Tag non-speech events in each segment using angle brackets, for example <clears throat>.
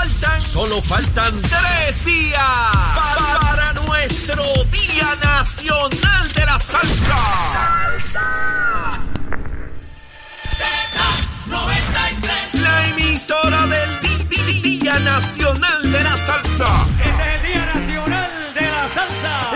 faltan, solo faltan tres días para, para nuestro Día Nacional de la Salsa. ¡Salsa! Z93. La emisora del Día Nacional de la Salsa.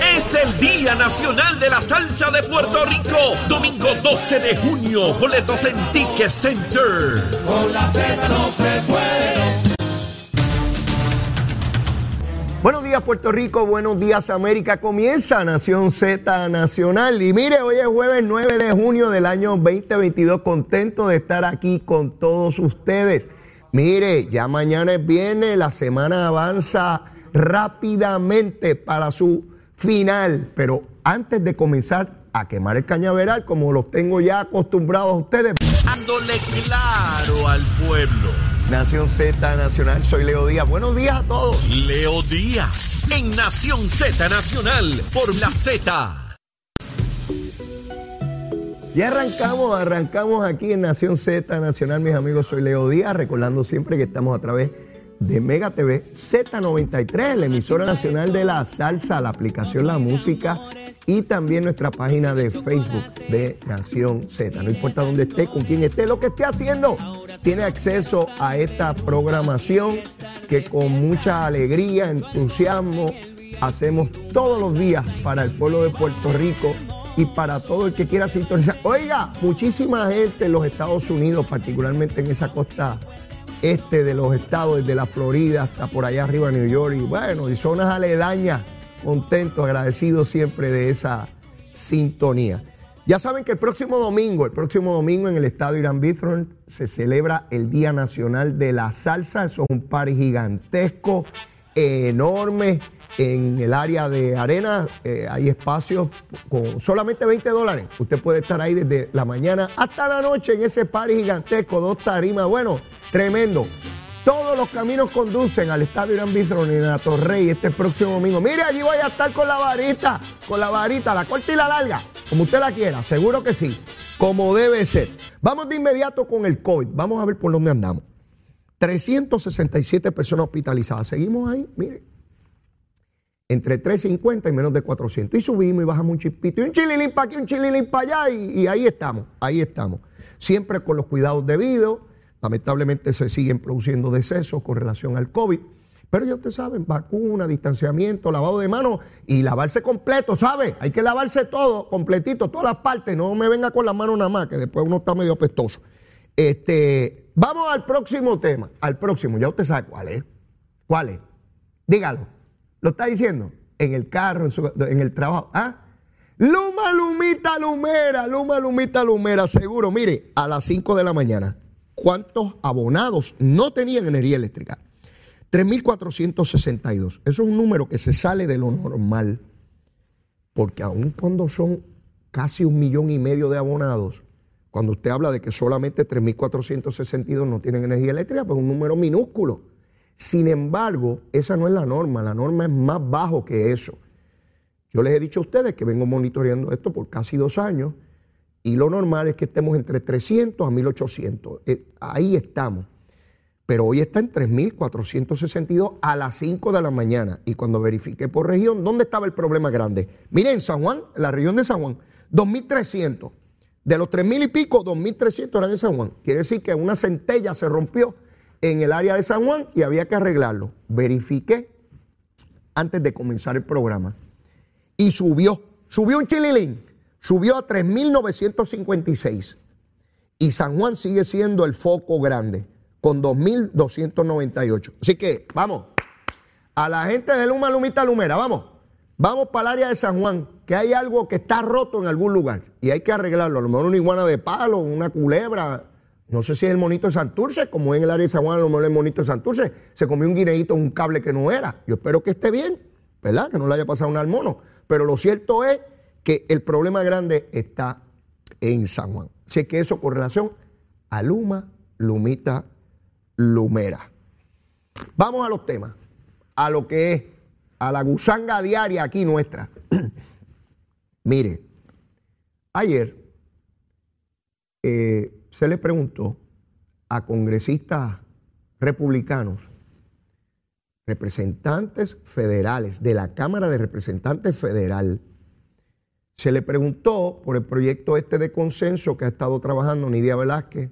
Es el Día Nacional de la Salsa de Puerto Rico. Domingo 12 de junio. Boletos en Ticket Center. Buenos días Puerto Rico, buenos días América. Comienza Nación Z Nacional. Y mire, hoy es jueves 9 de junio del año 2022. Contento de estar aquí con todos ustedes. Mire, ya mañana es viernes, la semana avanza rápidamente para su final. Pero antes de comenzar a quemar el cañaveral, como los tengo ya acostumbrados a ustedes, Dándole claro al pueblo. Nación Z Nacional, soy Leo Díaz. Buenos días a todos. Leo Díaz en Nación Z Nacional por la Z. Y arrancamos, arrancamos aquí en Nación Z Nacional, mis amigos, soy Leo Díaz, recordando siempre que estamos a través de Mega TV Z93, la emisora nacional de la salsa, la aplicación La Música y también nuestra página de Facebook de Nación Z. No importa dónde esté, con quién esté, lo que esté haciendo, tiene acceso a esta programación que con mucha alegría, entusiasmo, hacemos todos los días para el pueblo de Puerto Rico y para todo el que quiera sintonizar. Oiga, muchísima gente en los Estados Unidos, particularmente en esa costa este de los estados, desde la Florida hasta por allá arriba New York, y bueno, y zonas aledañas, contentos, agradecidos siempre de esa sintonía. Ya saben que el próximo domingo, el próximo domingo en el estadio Irán Bithorn se celebra el Día Nacional de la Salsa. Eso es un party gigantesco, enorme. En el área de arena eh, hay espacios con solamente 20 dólares. Usted puede estar ahí desde la mañana hasta la noche en ese party gigantesco, dos tarimas. Bueno, tremendo. Todos los caminos conducen al Estadio Irán Bithorn en la Torrey este próximo domingo. Mire, allí voy a estar con la varita, con la varita, la corta y la larga, como usted la quiera, seguro que sí, como debe ser. Vamos de inmediato con el COVID, vamos a ver por dónde andamos. 367 personas hospitalizadas, seguimos ahí, mire, entre 350 y menos de 400. Y subimos y bajamos un chispito, y un chililín para aquí, un chililín para allá, y, ahí estamos, ahí estamos. Siempre con los cuidados debidos. Lamentablemente se siguen produciendo decesos con relación al COVID. Pero ya ustedes saben, vacuna, distanciamiento, lavado de manos y lavarse completo, ¿sabe? Hay que lavarse todo, completito, todas las partes. No me venga con las manos nada más, que después uno está medio apestoso. Este, vamos al próximo tema, al próximo. Ya usted sabe cuál es. ¿Cuál es? Dígalo. ¿Lo está diciendo? En el carro, en, el trabajo. ¿Ah? Luma, Lumita, Lumera, Luma, Lumita, Lumera, seguro. Mire, a las 5 de la mañana, ¿cuántos abonados no tenían energía eléctrica? 3.462. Eso es un número que se sale de lo normal. Porque aun cuando son casi un millón y medio de abonados, cuando usted habla de que solamente 3.462 no tienen energía eléctrica, pues es un número minúsculo. Sin embargo, esa no es la norma, la norma es más bajo que eso. Yo les he dicho a ustedes que vengo monitoreando esto por casi dos años y lo normal es que estemos entre 300 a 1.800. Eh, ahí estamos. Pero hoy está en 3.462 a las 5 de la mañana. Y cuando verifiqué por región, ¿dónde estaba el problema grande? Miren, en San Juan, la región de San Juan, 2.300. De los 3.000 y pico, 2.300 eran en San Juan. Quiere decir que una centella se rompió en el área de San Juan y había que arreglarlo. Verifiqué antes de comenzar el programa. Y subió, subió un chililín, subió a 3.956. Y San Juan sigue siendo el foco grande, con 2.298. Así que, vamos, a la gente de Luma, Lumita, Lumera, vamos. Vamos para el área de San Juan, que hay algo que está roto en algún lugar y hay que arreglarlo. A lo mejor una iguana de palo, una culebra. No sé si es el monito de Santurce, como en el área de San Juan, a lo mejor el monito de Santurce se comió un guineíto, un cable que no era. Yo espero que esté bien, ¿verdad? Que no le haya pasado nada al mono. Pero lo cierto es que el problema grande está en San Juan. Así que eso con relación a Luma, Lumita, Lumera. Vamos a los temas, a lo que es, a la gusanga diaria aquí nuestra. <clears throat> Mire, ayer eh, se le preguntó a congresistas republicanos, representantes federales de la Cámara de Representantes Federal, se le preguntó por el proyecto este de consenso que ha estado trabajando Nidia Velázquez,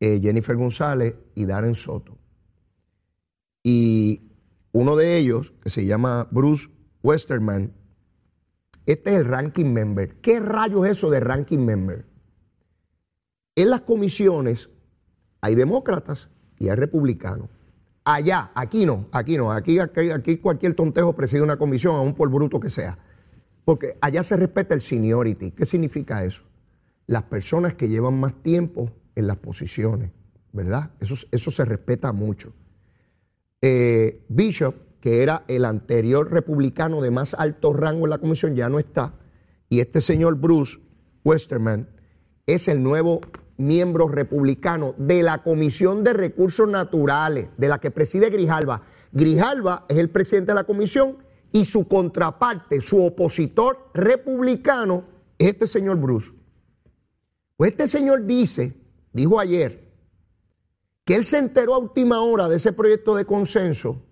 eh, Jennifer González y Darren Soto. Y uno de ellos, que se llama Bruce Westerman, este es el ranking member. ¿Qué rayos es eso de ranking member? En las comisiones hay demócratas y hay republicanos. Allá, aquí no, aquí no, aquí, aquí, cualquier tontejo preside una comisión, aún por bruto que sea. Porque allá se respeta el seniority. ¿Qué significa eso? Las personas que llevan más tiempo en las posiciones, ¿verdad? Eso, eso se respeta mucho. Eh, Bishop, que era el anterior republicano de más alto rango en la comisión, ya no está. Y este señor Bruce Westerman es el nuevo miembro republicano de la Comisión de Recursos Naturales, de la que preside Grijalva. Grijalva es el presidente de la comisión y su contraparte, su opositor republicano, es este señor Bruce. Pues este señor dice, dijo ayer, que él se enteró a última hora de ese proyecto de consenso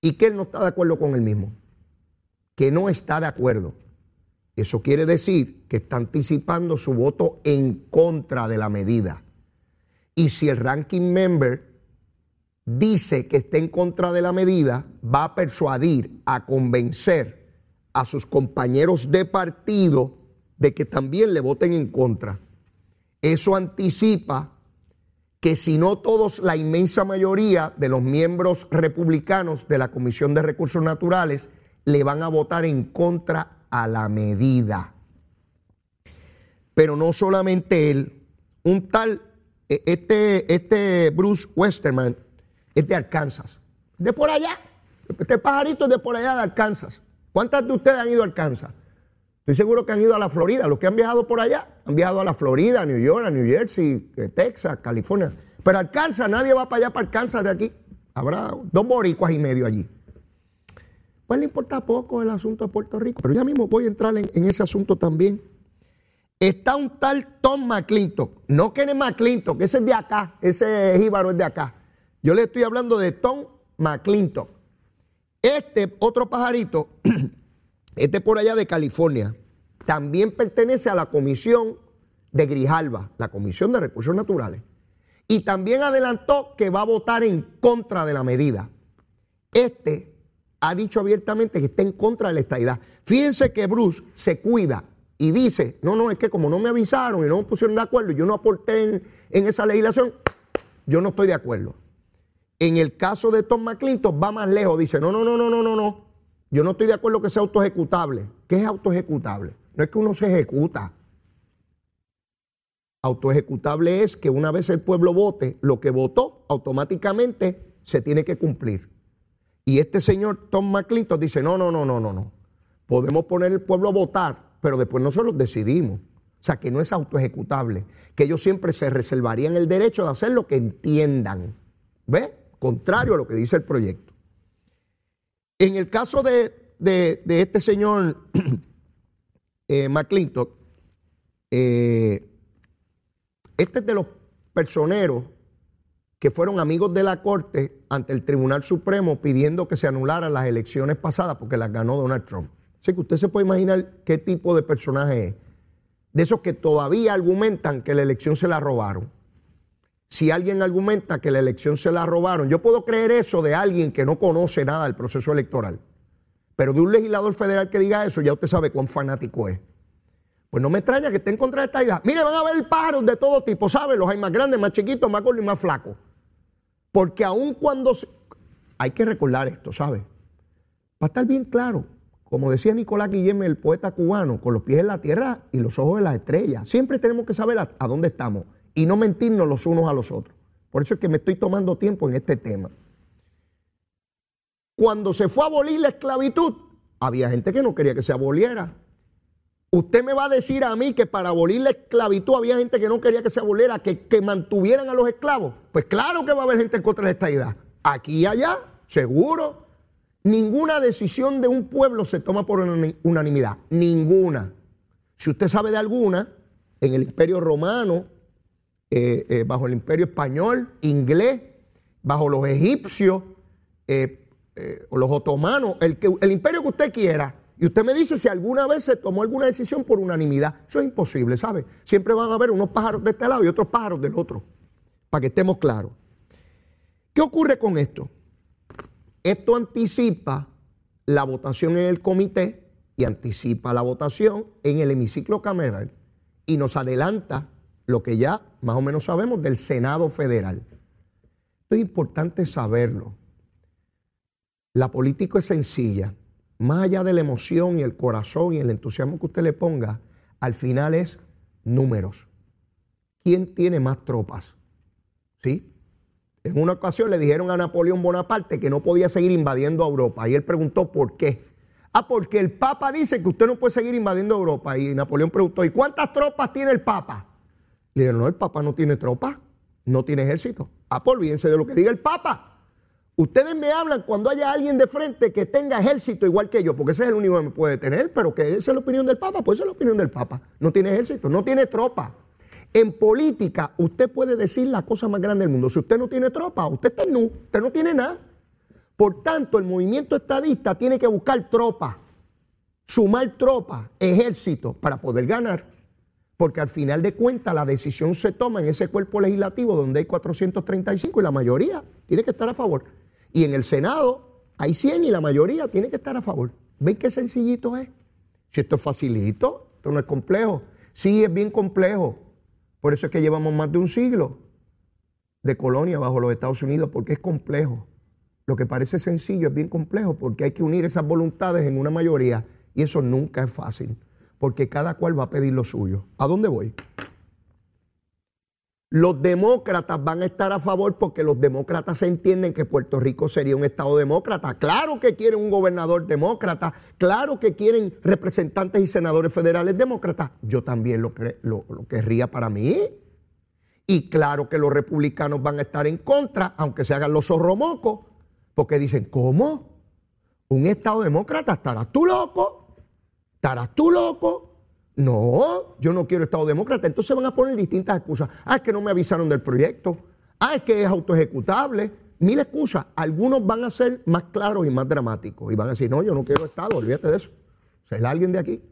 y que él no está de acuerdo con él mismo, que no está de acuerdo. Eso quiere decir que está anticipando su voto en contra de la medida. Y si el ranking member dice que está en contra de la medida, va a persuadir, a convencer a sus compañeros de partido de que también le voten en contra. Eso anticipa que si no todos, la inmensa mayoría de los miembros republicanos de la Comisión de Recursos Naturales le van a votar en contra a la medida. Pero no solamente él, un tal, e, este, este Bruce Westerman es de Arkansas, de por allá, este pajarito es de por allá de Arkansas. ¿Cuántas de ustedes han ido a Arkansas? Estoy seguro que han ido a la Florida. Los que han viajado por allá han viajado a la Florida, a New York, a New Jersey, eh, Texas, California. Pero Arkansas, nadie va para allá, para Arkansas de aquí. Habrá dos boricuas y medio allí. Pues le importa poco el asunto de Puerto Rico. Pero ya mismo voy a entrar en, ese asunto también. Está un tal Tom McClintock. No Kenneth McClintock, ese es de acá. Ese jíbaro es de acá. Yo le estoy hablando de Tom McClintock. Este otro pajarito <clears throat> Este por allá de California también pertenece a la comisión de Grijalva, la comisión de recursos naturales. Y también adelantó que va a votar en contra de la medida. Este ha dicho abiertamente que está en contra de la estadidad. Fíjense que Bruce se cuida y dice, no, no, es que como no me avisaron y no me pusieron de acuerdo, yo no aporté en, en esa legislación, yo no estoy de acuerdo. En el caso de Tom McClinton va más lejos, dice, no, no, no, no, no, no, no. Yo no estoy de acuerdo que sea autoejecutable. ¿Qué es autoejecutable? No es que uno se ejecuta. Autoejecutable es que una vez el pueblo vote lo que votó, automáticamente se tiene que cumplir. Y este señor Tom McClinton dice, no, no, no, no, no, no. Podemos poner el pueblo a votar, pero después nosotros decidimos. O sea, que no es autoejecutable. Que ellos siempre se reservarían el derecho de hacer lo que entiendan. ¿Ve? Contrario a lo que dice el proyecto. En el caso de, este señor <clears throat> eh, McClintock, eh, este es de los personeros que fueron amigos de la Corte ante el Tribunal Supremo pidiendo que se anularan las elecciones pasadas porque las ganó Donald Trump. Así que usted se puede imaginar qué tipo de personaje es. De esos que todavía argumentan que la elección se la robaron si alguien argumenta que la elección se la robaron. Yo puedo creer eso de alguien que no conoce nada del proceso electoral. Pero de un legislador federal que diga eso, ya usted sabe cuán fanático es. Pues no me extraña que esté en contra de esta idea. Mire, van a haber pájaros de todo tipo, ¿sabe? Los hay más grandes, más chiquitos, más gordos y más flacos. Porque aun cuando... Hay que recordar esto, ¿sabe? Para estar bien claro, como decía Nicolás Guillem, el poeta cubano, con los pies en la tierra y los ojos en las estrellas. Siempre tenemos que saber a dónde estamos y no mentirnos los unos a los otros. Por eso es que me estoy tomando tiempo en este tema. Cuando se fue a abolir la esclavitud, había gente que no quería que se aboliera. Usted me va a decir a mí que para abolir la esclavitud había gente que no quería que se aboliera, que, que mantuvieran a los esclavos. Pues claro que va a haber gente en contra de esta idea. Aquí y allá, seguro. Ninguna decisión de un pueblo se toma por unanimidad. Ninguna. Si usted sabe de alguna, en el imperio romano, eh, eh, bajo el imperio español, inglés, bajo los egipcios, eh, o los otomanos, el, que, el imperio que usted quiera, y usted me dice si alguna vez se tomó alguna decisión por unanimidad. Eso es imposible, ¿sabe? Siempre van a haber unos pájaros de este lado y otros pájaros del otro, para que estemos claros. ¿Qué ocurre con esto? Esto anticipa la votación en el comité y anticipa la votación en el hemiciclo cameral y nos adelanta lo que ya más o menos sabemos del Senado Federal. Esto es importante saberlo. La política es sencilla más allá de la emoción y el corazón y el entusiasmo que usted le ponga, al final es números. ¿Quién tiene más tropas? ¿Sí? En una ocasión le dijeron a Napoleón Bonaparte que no podía seguir invadiendo Europa y él preguntó por qué. Ah, porque el Papa dice que usted no puede seguir invadiendo Europa. Y Napoleón preguntó, ¿y cuántas tropas tiene el Papa? Le dijeron, no, el Papa no tiene tropas, no tiene ejército. Ah, pues olvídense de lo que diga el Papa. Ustedes me hablan cuando haya alguien de frente que tenga ejército igual que yo, porque ese es el único que me puede tener, pero que esa es la opinión del Papa, pues esa es la opinión del Papa. No tiene ejército, no tiene tropa. En política, usted puede decir la cosa más grande del mundo. Si usted no tiene tropa, usted está nu, usted no tiene nada. Por tanto, el movimiento estadista tiene que buscar tropa, sumar tropa, ejército, para poder ganar. Porque al final de cuentas la decisión se toma en ese cuerpo legislativo donde hay 435 y la mayoría tiene que estar a favor. Y en el Senado hay 100 y la mayoría tiene que estar a favor. ¿Ven qué sencillito es? Si esto es facilito, esto no es complejo. Sí, es bien complejo. Por eso es que llevamos más de un siglo de colonia bajo los Estados Unidos, porque es complejo. Lo que parece sencillo es bien complejo, porque hay que unir esas voluntades en una mayoría y eso nunca es fácil, porque cada cual va a pedir lo suyo. ¿A dónde voy? Los demócratas van a estar a favor porque los demócratas entienden que Puerto Rico sería un estado demócrata. Claro que quieren un gobernador demócrata, claro que quieren representantes y senadores federales demócratas. Yo también lo, querría para mí. Y claro que los republicanos van a estar en contra, aunque se hagan los zorromocos, porque dicen, ¿cómo? ¿Un estado demócrata? ¿Estarás tú loco? ¿Estarás tú loco? No, yo no quiero Estado demócrata. Entonces van a poner distintas excusas. Ah, es que no me avisaron del proyecto. Ah, es que es autoejecutable. Mil excusas. Algunos van a ser más claros y más dramáticos. Y van a decir, no, yo no quiero Estado, olvídate de eso. ¿Será alguien de aquí?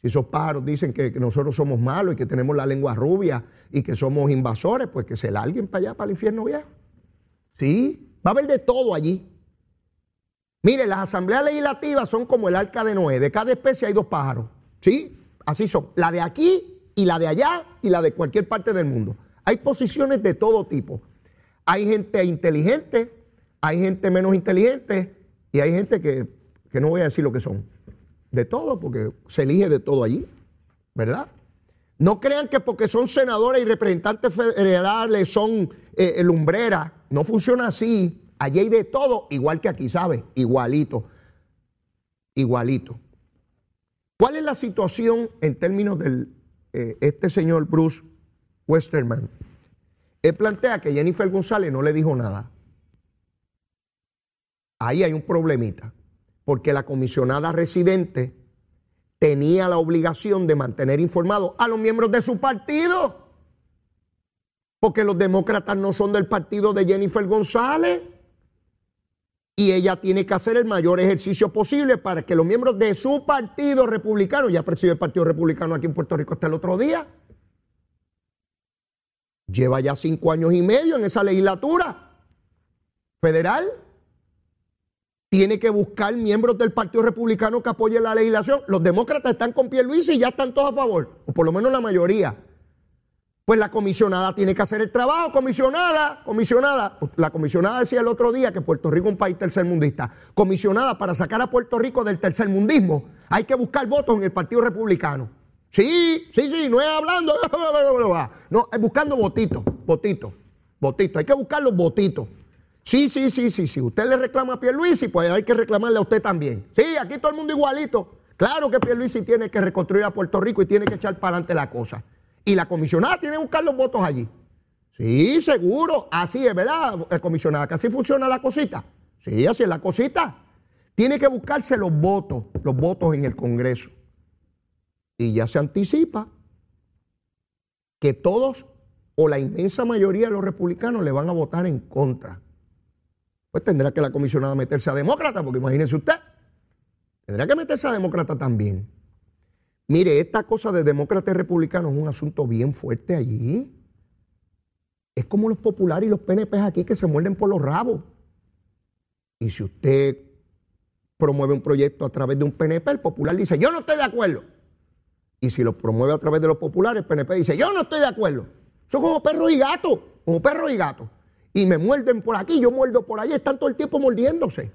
Si esos pájaros dicen que, nosotros somos malos y que tenemos la lengua rubia y que somos invasores, pues que será alguien para allá, para el infierno viejo. Sí, va a haber de todo allí. Mire, las asambleas legislativas son como el arca de Noé. De cada especie hay dos pájaros. ¿Sí? Así son, la de aquí y la de allá y la de cualquier parte del mundo. Hay posiciones de todo tipo. Hay gente inteligente, hay gente menos inteligente y hay gente que, no voy a decir lo que son. De todo, porque se elige de todo allí, ¿verdad? No crean que porque son senadores y representantes federales son eh, lumbreras. No funciona así. Allí hay de todo, igual que aquí, ¿sabes? Igualito. Igualito. ¿Cuál es la situación en términos de eh, este señor Bruce Westerman? Él plantea que Jennifer González no le dijo nada. Ahí hay un problemita, porque la comisionada residente tenía la obligación de mantener informados a los miembros de su partido, porque los demócratas no son del partido de Jennifer González y ella tiene que hacer el mayor ejercicio posible para que los miembros de su partido republicano, ya presidió el Partido Republicano aquí en Puerto Rico hasta el otro día, lleva ya cinco años y medio en esa legislatura federal, tiene que buscar miembros del Partido Republicano que apoyen la legislación. Los demócratas están con Pierluisi y ya están todos a favor, o por lo menos la mayoría. Pues la comisionada tiene que hacer el trabajo, comisionada, comisionada. La comisionada decía el otro día que Puerto Rico es un país tercermundista. Comisionada para sacar a Puerto Rico del tercermundismo. Hay que buscar votos en el Partido Republicano. Sí, sí, sí, no es hablando. <laughs> No, es buscando votitos, votitos, votitos. Hay que buscar los votitos. Sí, sí, sí, sí, sí. Usted le reclama a Pierluisi, pues hay que reclamarle a usted también. Sí, aquí todo el mundo igualito. Claro que Pierluisi tiene que reconstruir a Puerto Rico y tiene que echar para adelante la cosa. Y la comisionada tiene que buscar los votos allí. Sí, seguro. Así es, ¿verdad, eh, comisionada? Que así funciona la cosita. Sí, así es la cosita. Tiene que buscarse los votos, los votos en el Congreso. Y ya se anticipa que todos o la inmensa mayoría de los republicanos le van a votar en contra. Pues tendrá que la comisionada meterse a demócrata, porque imagínese usted, tendrá que meterse a demócrata también. Mire, esta cosa de demócrata y republicano es un asunto bien fuerte allí. Es como los populares y los PNP aquí que se muerden por los rabos. Y si usted promueve un proyecto a través de un PNP, el popular dice, yo no estoy de acuerdo. Y si lo promueve a través de los populares, el PNP dice, yo no estoy de acuerdo. Son como perros y gatos, como perros y gatos. Y me muerden por aquí, yo muerdo por allá, están todo el tiempo mordiéndose.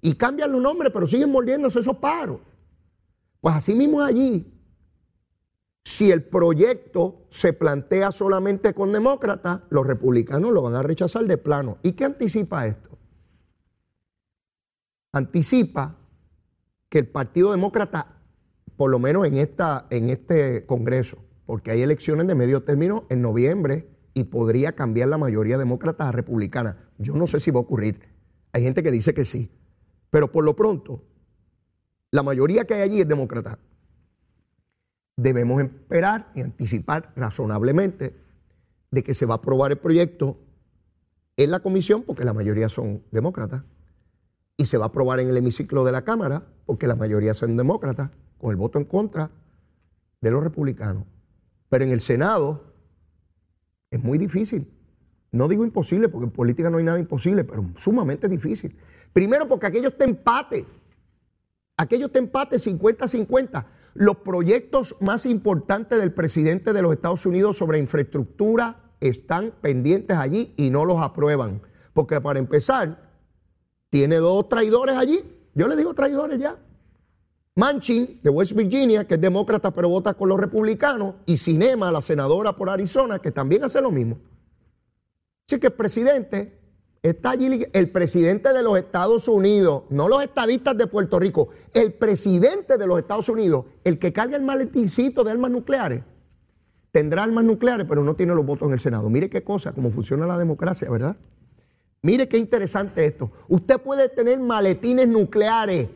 Y cambian los nombres, pero siguen mordiéndose esos paros. Pues así mismo allí, si el proyecto se plantea solamente con demócratas, los republicanos lo van a rechazar de plano. ¿Y qué anticipa esto? Anticipa que el Partido Demócrata, por lo menos en, esta, en este Congreso, porque hay elecciones de medio término en noviembre y podría cambiar la mayoría demócrata a republicana. Yo no sé si va a ocurrir. Hay gente que dice que sí. Pero por lo pronto, la mayoría que hay allí es demócrata debemos esperar y anticipar razonablemente de que se va a aprobar el proyecto en la comisión, porque la mayoría son demócratas, y se va a aprobar en el hemiciclo de la Cámara, porque la mayoría son demócratas, con el voto en contra de los republicanos. Pero en el Senado es muy difícil. No digo imposible, porque en política no hay nada imposible, pero sumamente difícil. Primero porque aquello está empate. Aquello está empate 50-50 los proyectos más importantes del presidente de los Estados Unidos sobre infraestructura están pendientes allí y no los aprueban. Porque para empezar, tiene dos traidores allí. Yo le digo traidores ya. Manchin, de West Virginia, que es demócrata pero vota con los republicanos, y Cinema, la senadora por Arizona, que también hace lo mismo. Así que el presidente Está allí el presidente de los Estados Unidos, no los estadistas de Puerto Rico, el presidente de los Estados Unidos, el que carga el maletincito de armas nucleares, tendrá armas nucleares, pero no tiene los votos en el Senado. Mire qué cosa, cómo funciona la democracia, ¿verdad? Mire qué interesante esto. Usted puede tener maletines nucleares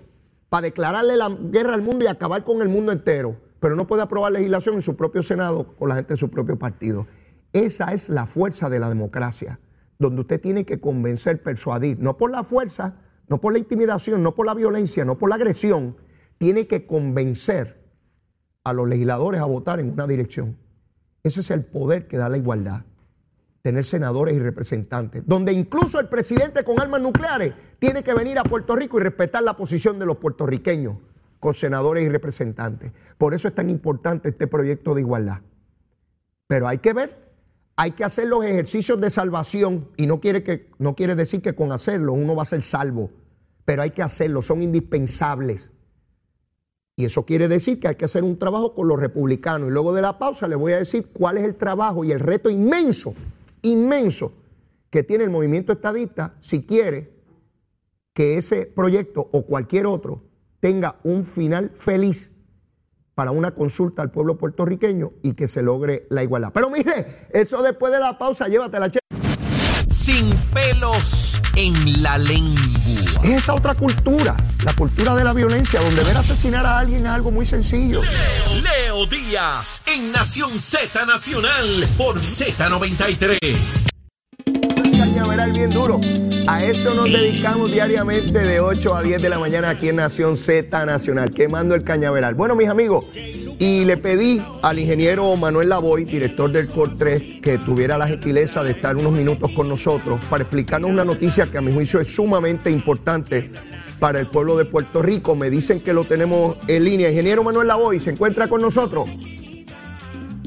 para declararle la guerra al mundo y acabar con el mundo entero, pero no puede aprobar legislación en su propio Senado con la gente de su propio partido. Esa es la fuerza de la democracia donde usted tiene que convencer, persuadir, no por la fuerza, no por la intimidación, no por la violencia, no por la agresión, tiene que convencer a los legisladores a votar en una dirección. Ese es el poder que da la igualdad. Tener senadores y representantes, donde incluso el presidente con armas nucleares tiene que venir a Puerto Rico y respetar la posición de los puertorriqueños con senadores y representantes. Por eso es tan importante este proyecto de igualdad. Pero hay que ver hay que hacer los ejercicios de salvación y no quiere, que, no quiere decir que con hacerlo uno va a ser salvo, pero hay que hacerlo, son indispensables. Y eso quiere decir que hay que hacer un trabajo con los republicanos. Y luego de la pausa les voy a decir cuál es el trabajo y el reto inmenso, inmenso, que tiene el movimiento estadista si quiere que ese proyecto o cualquier otro tenga un final feliz para una consulta al pueblo puertorriqueño y que se logre la igualdad. Pero mire, eso después de la pausa, llévatela. Sin pelos en la lengua. esa otra cultura, la cultura de la violencia, donde ver asesinar a alguien es algo muy sencillo. Leo, Leo Díaz, en Nación Z Nacional, por Z93. Cañaveral bien duro. A eso nos dedicamos diariamente de 8 a 10 de la mañana aquí en Nación Z Nacional, quemando el cañaveral. Bueno, mis amigos, y le pedí al ingeniero Manuel Lavoy, director del COR 3, que tuviera la gentileza de estar unos minutos con nosotros para explicarnos una noticia que a mi juicio es sumamente importante para el pueblo de Puerto Rico. Me dicen que lo tenemos en línea. Ingeniero Manuel Lavoy, ¿se encuentra con nosotros?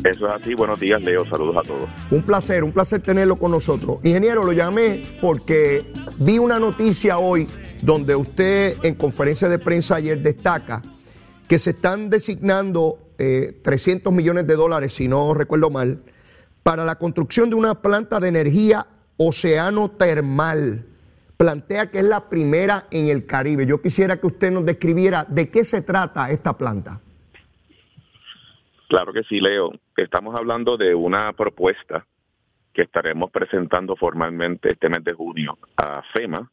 Eso es así. Buenos días, Leo. Saludos a todos. Un placer, un placer tenerlo con nosotros. Ingeniero, lo llamé porque vi una noticia hoy donde usted en conferencia de prensa ayer destaca que se están designando 300 eh, millones de dólares, si no recuerdo mal, para la construcción de una planta de energía océano termal plantea que es la primera en el Caribe. Yo quisiera que usted nos describiera de qué se trata esta planta. Claro que sí, Leo. Estamos hablando de una propuesta que estaremos presentando formalmente este mes de junio a FEMA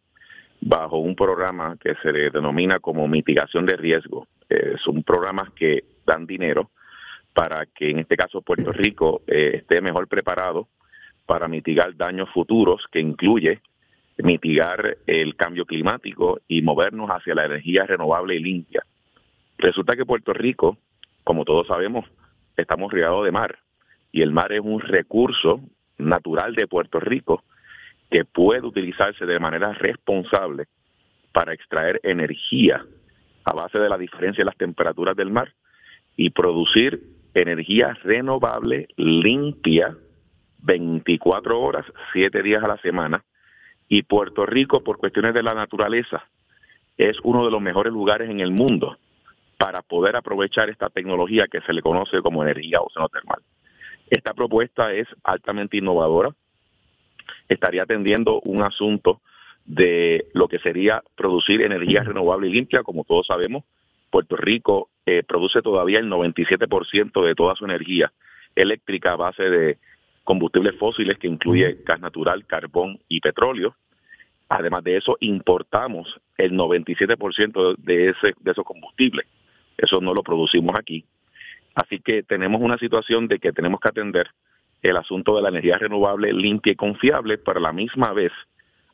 bajo un programa que se denomina como mitigación de riesgo. Es un programa que dan dinero para que en este caso Puerto Rico eh, esté mejor preparado para mitigar daños futuros que incluye mitigar el cambio climático y movernos hacia la energía renovable y limpia. Resulta que Puerto Rico, como todos sabemos, estamos rodeados de mar. Y el mar es un recurso natural de Puerto Rico que puede utilizarse de manera responsable para extraer energía a base de la diferencia de las temperaturas del mar y producir energía renovable, limpia, 24 horas, 7 días a la semana, y Puerto Rico, por cuestiones de la naturaleza, es uno de los mejores lugares en el mundo para poder aprovechar esta tecnología que se le conoce como energía oceanotermal. Esta propuesta es altamente innovadora, estaría atendiendo un asunto de lo que sería producir energía renovable y limpia, como todos sabemos, Puerto Rico eh, produce todavía el 97% de toda su energía eléctrica a base de combustibles fósiles que incluye gas natural, carbón y petróleo. Además de eso, importamos el 97% de, ese, de esos combustibles. Eso no lo producimos aquí. Así que tenemos una situación de que tenemos que atender el asunto de la energía renovable limpia y confiable, pero a la misma vez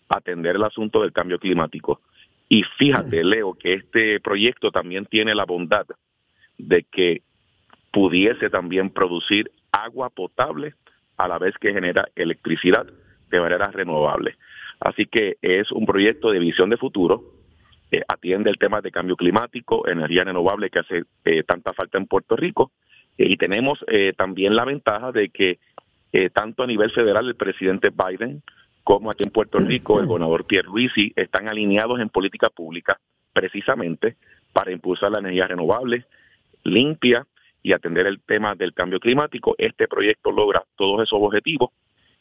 atender el asunto del cambio climático. Y fíjate, Leo, que este proyecto también tiene la bondad de que pudiese también producir agua potable a la vez que genera electricidad de manera renovable. Así que es un proyecto de visión de futuro, eh, atiende el tema de cambio climático, energía renovable que hace eh, tanta falta en Puerto Rico, eh, y tenemos también la ventaja de que tanto a nivel federal el presidente Biden como aquí en Puerto Rico el gobernador Pierre Luisi están alineados en política pública precisamente para impulsar la energía renovable, limpia y atender el tema del cambio climático. Este proyecto logra todos esos objetivos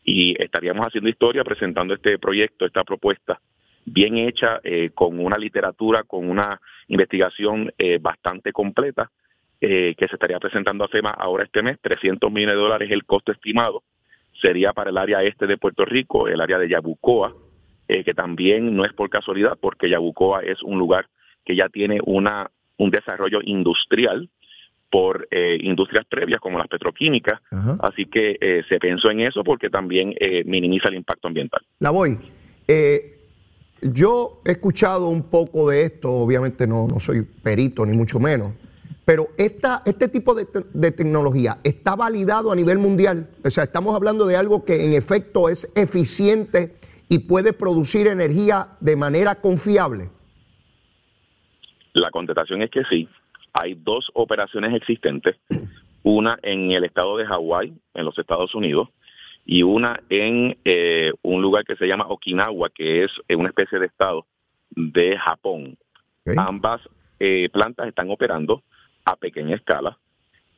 y estaríamos haciendo historia presentando este proyecto, esta propuesta bien hecha, eh, con una literatura, con una investigación eh, bastante completa, eh, que se estaría presentando a FEMA ahora este mes. 300 millones de dólares es el costo estimado. Sería para el área este de Puerto Rico, el área de Yabucoa, que también no es por casualidad, porque Yabucoa es un lugar que ya tiene una un desarrollo industrial por industrias previas como las petroquímicas. Así que se pensó en eso porque también minimiza el impacto ambiental. La voy. Yo he escuchado un poco de esto, obviamente no, no soy perito ni mucho menos, pero esta, este tipo de, de, tecnología está validado a nivel mundial. O sea, estamos hablando de algo que en efecto es eficiente y puede producir energía de manera confiable. La contestación es que sí hay dos operaciones existentes, una en el estado de Hawái, en los Estados Unidos, y una en eh, un lugar que se llama Okinawa, que es una especie de estado de Japón. Ambas eh, plantas están operando a pequeña escala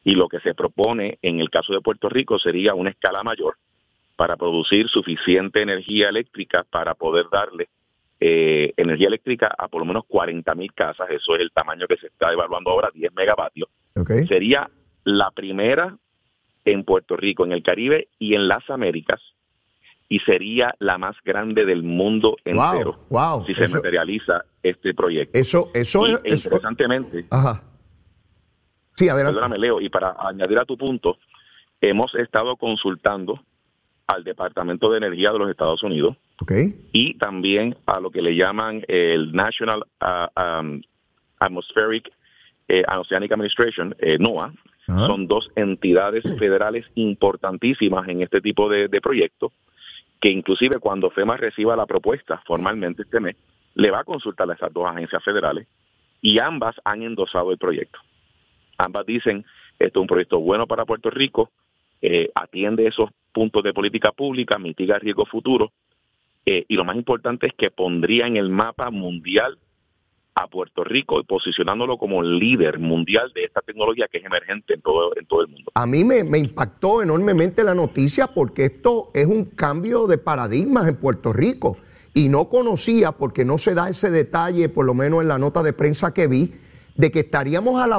y lo que se propone en el caso de Puerto Rico sería una escala mayor para producir suficiente energía eléctrica para poder darle eh, energía eléctrica a por lo menos 40 mil casas, eso es el tamaño que se está evaluando ahora, 10 megavatios. Sería la primera en Puerto Rico, en el Caribe y en las Américas, y sería la más grande del mundo entero si se materializa este proyecto. Eso, eso es. Interesantemente. Ajá. Sí, adelante. Perdóname, Leo, y para añadir a tu punto, hemos estado consultando al Departamento de Energía de los Estados Unidos y también a lo que le llaman el National uh, um, Atmospheric eh, Oceanic Administration, eh, NOAA. Son dos entidades federales importantísimas en este tipo de, de proyectos, que inclusive cuando FEMA reciba la propuesta formalmente este mes, le va a consultar a esas dos agencias federales y ambas han endosado el proyecto. Ambas dicen, esto es un proyecto bueno para Puerto Rico, eh, atiende esos puntos de política pública, mitiga riesgos futuros eh, y lo más importante es que pondría en el mapa mundial a Puerto Rico y posicionándolo como líder mundial de esta tecnología que es emergente en todo, en todo el mundo. A mí me, me, impactó enormemente la noticia porque esto es un cambio de paradigmas en Puerto Rico y no conocía, porque no se da ese detalle, por lo menos en la nota de prensa que vi, de que estaríamos a la,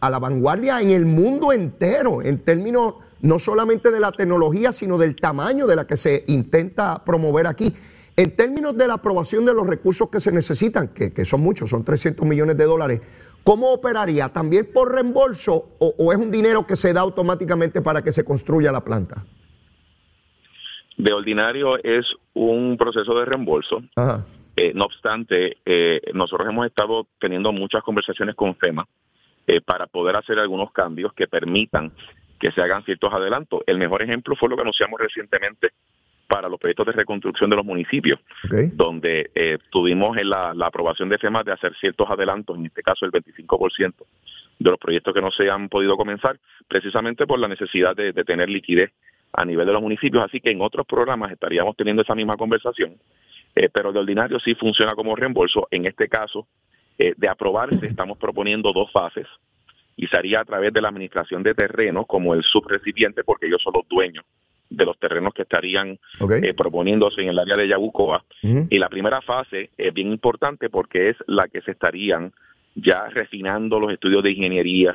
a la vanguardia en el mundo entero, en términos no solamente de la tecnología, sino del tamaño de la que se intenta promover aquí. En términos de la aprobación de los recursos que se necesitan, que, que son muchos, son 300 millones de dólares, ¿cómo operaría? ¿También por reembolso o, o es un dinero que se da automáticamente para que se construya la planta? De ordinario es un proceso de reembolso. Eh, no obstante, eh, nosotros hemos estado teniendo muchas conversaciones con FEMA eh, para poder hacer algunos cambios que permitan que se hagan ciertos adelantos. El mejor ejemplo fue lo que anunciamos recientemente para los proyectos de reconstrucción de los municipios, donde tuvimos la, aprobación de FEMA de hacer ciertos adelantos, en este caso el 25% de los proyectos que no se han podido comenzar, precisamente por la necesidad de tener liquidez a nivel de los municipios, así que en otros programas estaríamos teniendo esa misma conversación, eh, pero de ordinario sí funciona como reembolso. En este caso, eh, de aprobarse, estamos proponiendo dos fases y sería a través de la administración de terrenos como el subrecipiente, porque ellos son los dueños de los terrenos que estarían eh, proponiéndose en el área de Yabucoa. Y la primera fase es bien importante porque es la que se estarían ya refinando los estudios de ingeniería,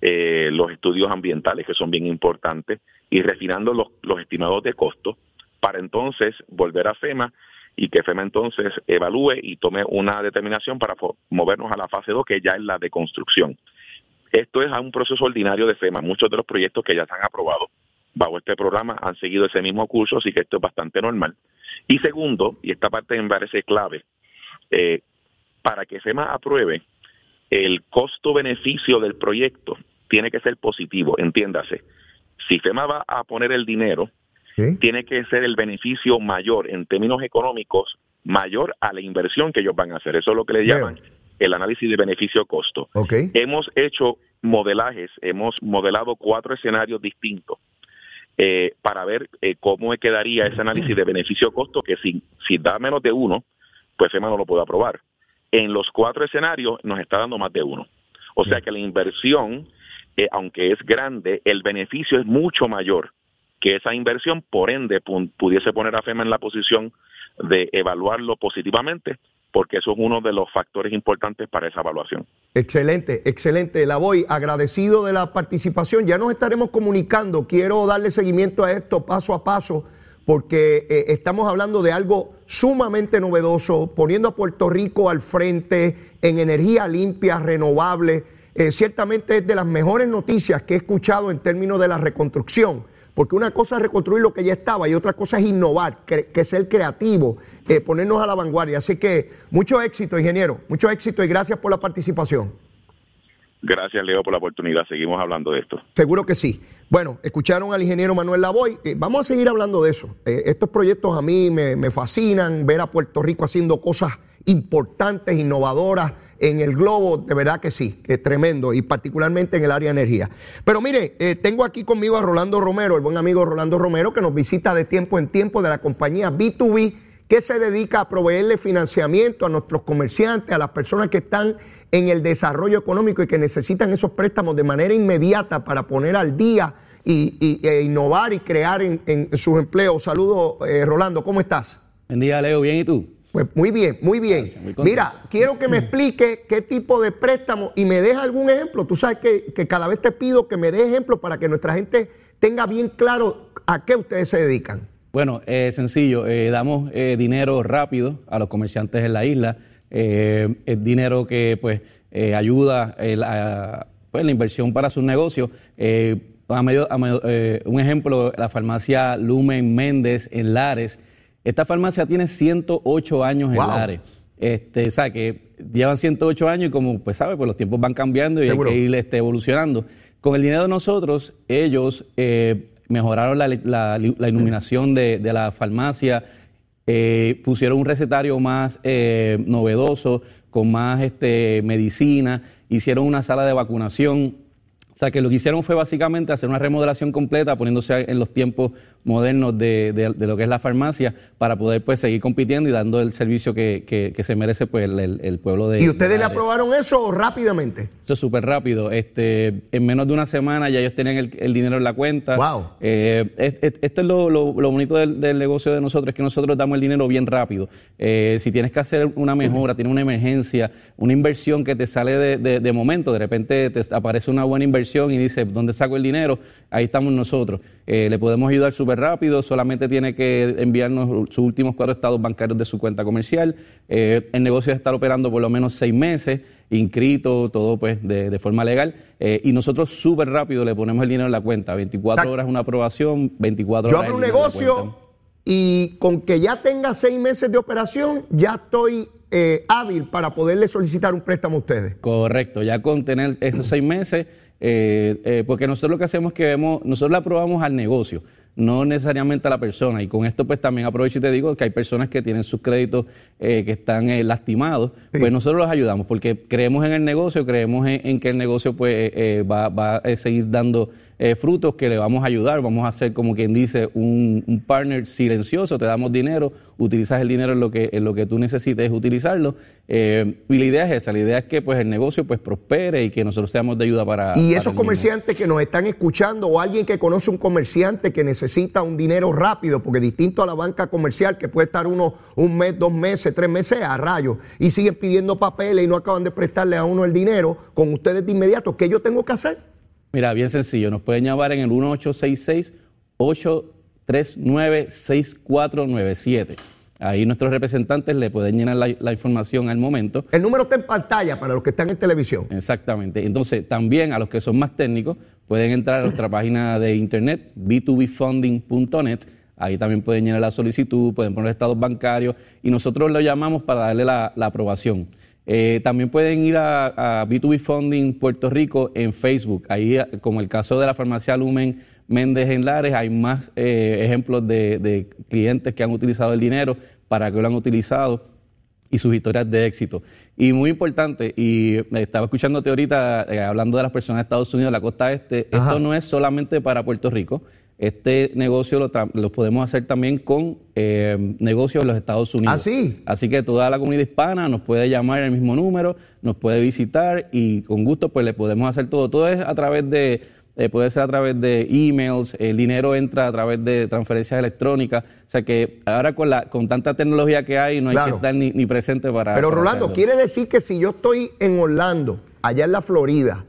eh, los estudios ambientales que son bien importantes y refinando los, los estimados de costo para entonces volver a FEMA y que FEMA entonces evalúe y tome una determinación para movernos a la fase 2 que ya es la de construcción. Esto es un proceso ordinario de FEMA. Muchos de los proyectos que ya se han aprobado bajo este programa han seguido ese mismo curso, así que esto es bastante normal. Y segundo, y esta parte me parece clave, eh, para que FEMA apruebe, el costo-beneficio del proyecto tiene que ser positivo, entiéndase. Si FEMA va a poner el dinero, tiene que ser el beneficio mayor en términos económicos, mayor a la inversión que ellos van a hacer. Eso es lo que le llaman el análisis de beneficio-costo. Hemos hecho modelajes, hemos modelado cuatro escenarios distintos eh, para ver eh, cómo quedaría ese análisis de beneficio-costo, que si, si da menos de uno, pues FEMA no lo puede aprobar en los cuatro escenarios nos está dando más de uno. O sea que la inversión, eh, aunque es grande, el beneficio es mucho mayor que esa inversión, por ende pudiese poner a FEMA en la posición de evaluarlo positivamente, porque eso es uno de los factores importantes para esa evaluación. Excelente, excelente. La voy agradecido de la participación. Ya nos estaremos comunicando. Quiero darle seguimiento a esto paso a paso porque eh, estamos hablando de algo sumamente novedoso, poniendo a Puerto Rico al frente en energía limpia, renovable. Eh, ciertamente es de las mejores noticias que he escuchado en términos de la reconstrucción, porque una cosa es reconstruir lo que ya estaba y otra cosa es innovar, que, ser creativo, eh, ponernos a la vanguardia. Así que mucho éxito, ingeniero, mucho éxito y gracias por la participación. Gracias, Leo, por la oportunidad. Seguimos hablando de esto. Seguro que sí. Bueno, escucharon al ingeniero Manuel Lavoy. Eh, vamos a seguir hablando de eso. Eh, estos proyectos a mí me, fascinan, ver a Puerto Rico haciendo cosas importantes, innovadoras en el globo, de verdad que sí, es tremendo, y particularmente en el área de energía. Pero mire, eh, tengo aquí conmigo a Rolando Romero, el buen amigo Rolando Romero, que nos visita de tiempo en tiempo de la compañía B2B, que se dedica a proveerle financiamiento a nuestros comerciantes, a las personas que están en el desarrollo económico y que necesitan esos préstamos de manera inmediata para poner al día y, e innovar y crear en, sus empleos. Saludos, eh, Rolando, ¿cómo estás? Buen día, Leo, ¿bien y tú? Pues muy bien, muy bien. Mira, quiero que me explique qué tipo de préstamo y me deja algún ejemplo. Tú sabes que, cada vez te pido que me dé ejemplos para que nuestra gente tenga bien claro a qué ustedes se dedican. Bueno, eh, sencillo, eh, damos dinero rápido a los comerciantes en la isla eh, es dinero que pues eh, ayuda la, pues, la inversión para sus negocios. Eh, a medio, un ejemplo, la farmacia Lumen Méndez en Lares. Esta farmacia tiene 108 años en Lares. Este, o sea, que llevan 108 años y como pues sabe, pues los tiempos van cambiando y hay que ir este, evolucionando. Con el dinero de nosotros, ellos mejoraron la, iluminación de, de la farmacia, eh, pusieron un recetario más eh, novedoso, con más este, medicina, hicieron una sala de vacunación, O sea, que lo que hicieron fue básicamente hacer una remodelación completa, poniéndose en los tiempos modernos de, de, lo que es la farmacia, para poder pues seguir compitiendo y dando el servicio que, que, se merece pues el, pueblo de ¿Y ustedes le aprobaron eso rápidamente? Eso es súper rápido. Este, en menos de una semana ya ellos tenían el, dinero en la cuenta. Wow. Eh, esto es lo, lo, bonito del, negocio de nosotros, es que nosotros damos el dinero bien rápido. Eh, si tienes que hacer una mejora, tienes una emergencia, una inversión que te sale de, de momento, de repente te aparece una buena inversión y dice, ¿dónde saco el dinero? Ahí estamos nosotros. Eh, le podemos ayudar súper rápido, solamente tiene que enviarnos sus últimos cuatro estados bancarios de su cuenta comercial. Eh, el negocio debe estar operando por lo menos seis meses, inscrito, todo pues de, forma legal. Eh, y nosotros súper rápido le ponemos el dinero en la cuenta. 24 horas una aprobación, 24 horas. Yo abro un negocio y con que ya tenga seis meses de operación, ya estoy hábil para poderle solicitar un préstamo a ustedes. Correcto, ya con tener esos seis meses eh, eh, porque nosotros lo que hacemos es que vemos, nosotros le aprobamos al negocio, no necesariamente a la persona. Y con esto pues también aprovecho y te digo que hay personas que tienen sus créditos eh, que están lastimados, pues nosotros los ayudamos porque creemos en el negocio, creemos en, que el negocio pues va, va a seguir dando eh, frutos que le vamos a ayudar, vamos a hacer como quien dice un, partner silencioso, te damos dinero, utilizas el dinero en lo que, en lo que tú necesites utilizarlo. Eh, y la idea es esa, la idea es que pues el negocio pues prospere y que nosotros seamos de ayuda para... Y esos comerciantes que nos están escuchando o alguien que conoce un comerciante que necesita un dinero rápido, porque distinto a la banca comercial que puede estar uno un mes, dos meses, tres meses a rayo y siguen pidiendo papeles y no acaban de prestarle a uno el dinero, con ustedes de inmediato, ¿qué yo tengo que hacer? Mira, bien sencillo, nos pueden llamar en el 1866-839-6497. Ahí nuestros representantes le pueden llenar la, información al momento. El número está en pantalla para los que están en televisión. Exactamente. Entonces, también a los que son más técnicos, pueden entrar a nuestra página de internet, b2bfunding.net. Ahí también pueden llenar la solicitud, pueden poner estados bancarios y nosotros lo llamamos para darle la aprobación. Eh, también pueden ir a, B2B Funding Puerto Rico en Facebook. Ahí, como el caso de la farmacia Lumen Méndez en Lares, hay más eh, ejemplos de, clientes que han utilizado el dinero, para que lo han utilizado y sus historias de éxito. Y muy importante, y estaba escuchándote ahorita eh, hablando de las personas de Estados Unidos, la costa este, esto no es solamente para Puerto Rico, este negocio lo, podemos hacer también con eh, negocios en los Estados Unidos. Así. ¿Ah, Así que toda la comunidad hispana nos puede llamar el mismo número, nos puede visitar y con gusto pues le podemos hacer todo. Todo es a través de, eh, puede ser a través de emails, el dinero entra a través de transferencias electrónicas. O sea que ahora con, la, con tanta tecnología que hay no hay que estar ni, presente para... Pero Rolando, quiere decir que si yo estoy en Orlando, allá en la Florida,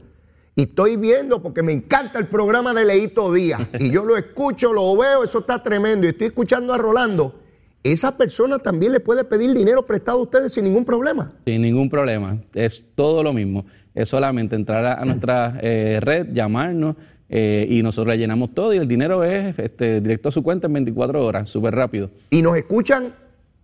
y estoy viendo porque me encanta el programa de Leito Díaz. <laughs> Y yo lo escucho, lo veo, eso está tremendo. Y estoy escuchando a Rolando. Esa persona también le puede pedir dinero prestado a ustedes sin ningún problema. Sin ningún problema. Es todo lo mismo. Es solamente entrar a, nuestra eh, red, llamarnos eh, y nosotros le llenamos todo y el dinero es este, directo a su cuenta en 24 horas, súper rápido. Y nos escuchan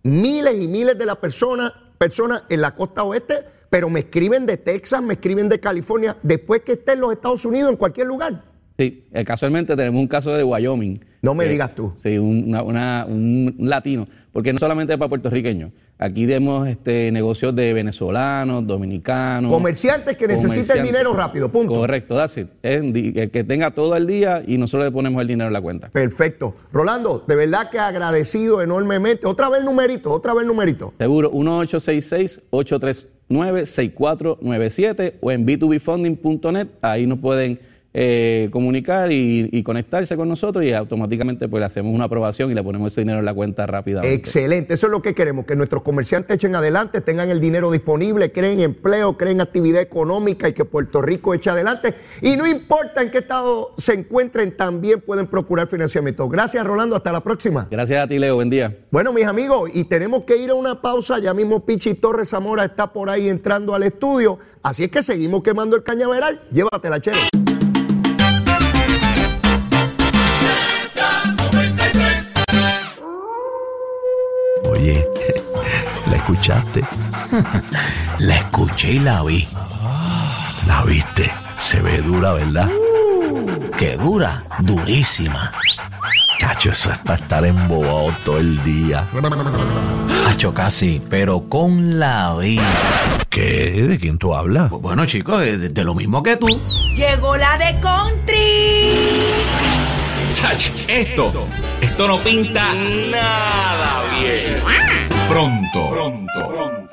miles y miles de las personas, personas en la costa oeste pero me escriben de Texas, me escriben de California, después que esté en los Estados Unidos, en cualquier lugar. Sí, eh, casualmente tenemos un caso de Wyoming. No me eh, digas tú. Sí, un latino, porque no solamente es para puertorriqueños. Aquí vemos este, negocios de venezolanos, dominicanos. Comerciantes que necesiten dinero rápido, punto. Correcto, así. que tenga todo el día y nosotros le ponemos el dinero en la cuenta. Perfecto. Rolando, de verdad que agradecido enormemente. Otra vez el numerito, otra vez el numerito. Seguro, 1866 833 96497 o en b2bfunding.net. Ahí nos pueden eh, comunicar y, conectarse con nosotros y automáticamente pues le hacemos una aprobación y le ponemos ese dinero en la cuenta rápidamente. Excelente, eso es lo que queremos, que nuestros comerciantes echen adelante, tengan el dinero disponible, creen empleo, creen actividad económica y que Puerto Rico eche adelante. Y no importa en qué estado se encuentren, también pueden procurar financiamiento. Gracias Rolando, hasta la próxima. Gracias a ti Leo, buen día. Bueno mis amigos, y tenemos que ir a una pausa, ya mismo Pichi Torres Zamora está por ahí entrando al estudio, así es que seguimos quemando el cañaveral, llévatela chero. Escuchaste? <laughs> La escuché y la vi. ¿La viste? Se ve dura, ¿verdad? ¿Qué dura? Durísima. Chacho, eso es para estar embobado todo el día. Hacho, casi, pero con la vida. ¿Qué? ¿De quién tú hablas? Bueno, chicos, de, de lo mismo que tú. Llegó la de country. Chach, esto, esto no pinta nada bien. Pronto, pronto, pronto.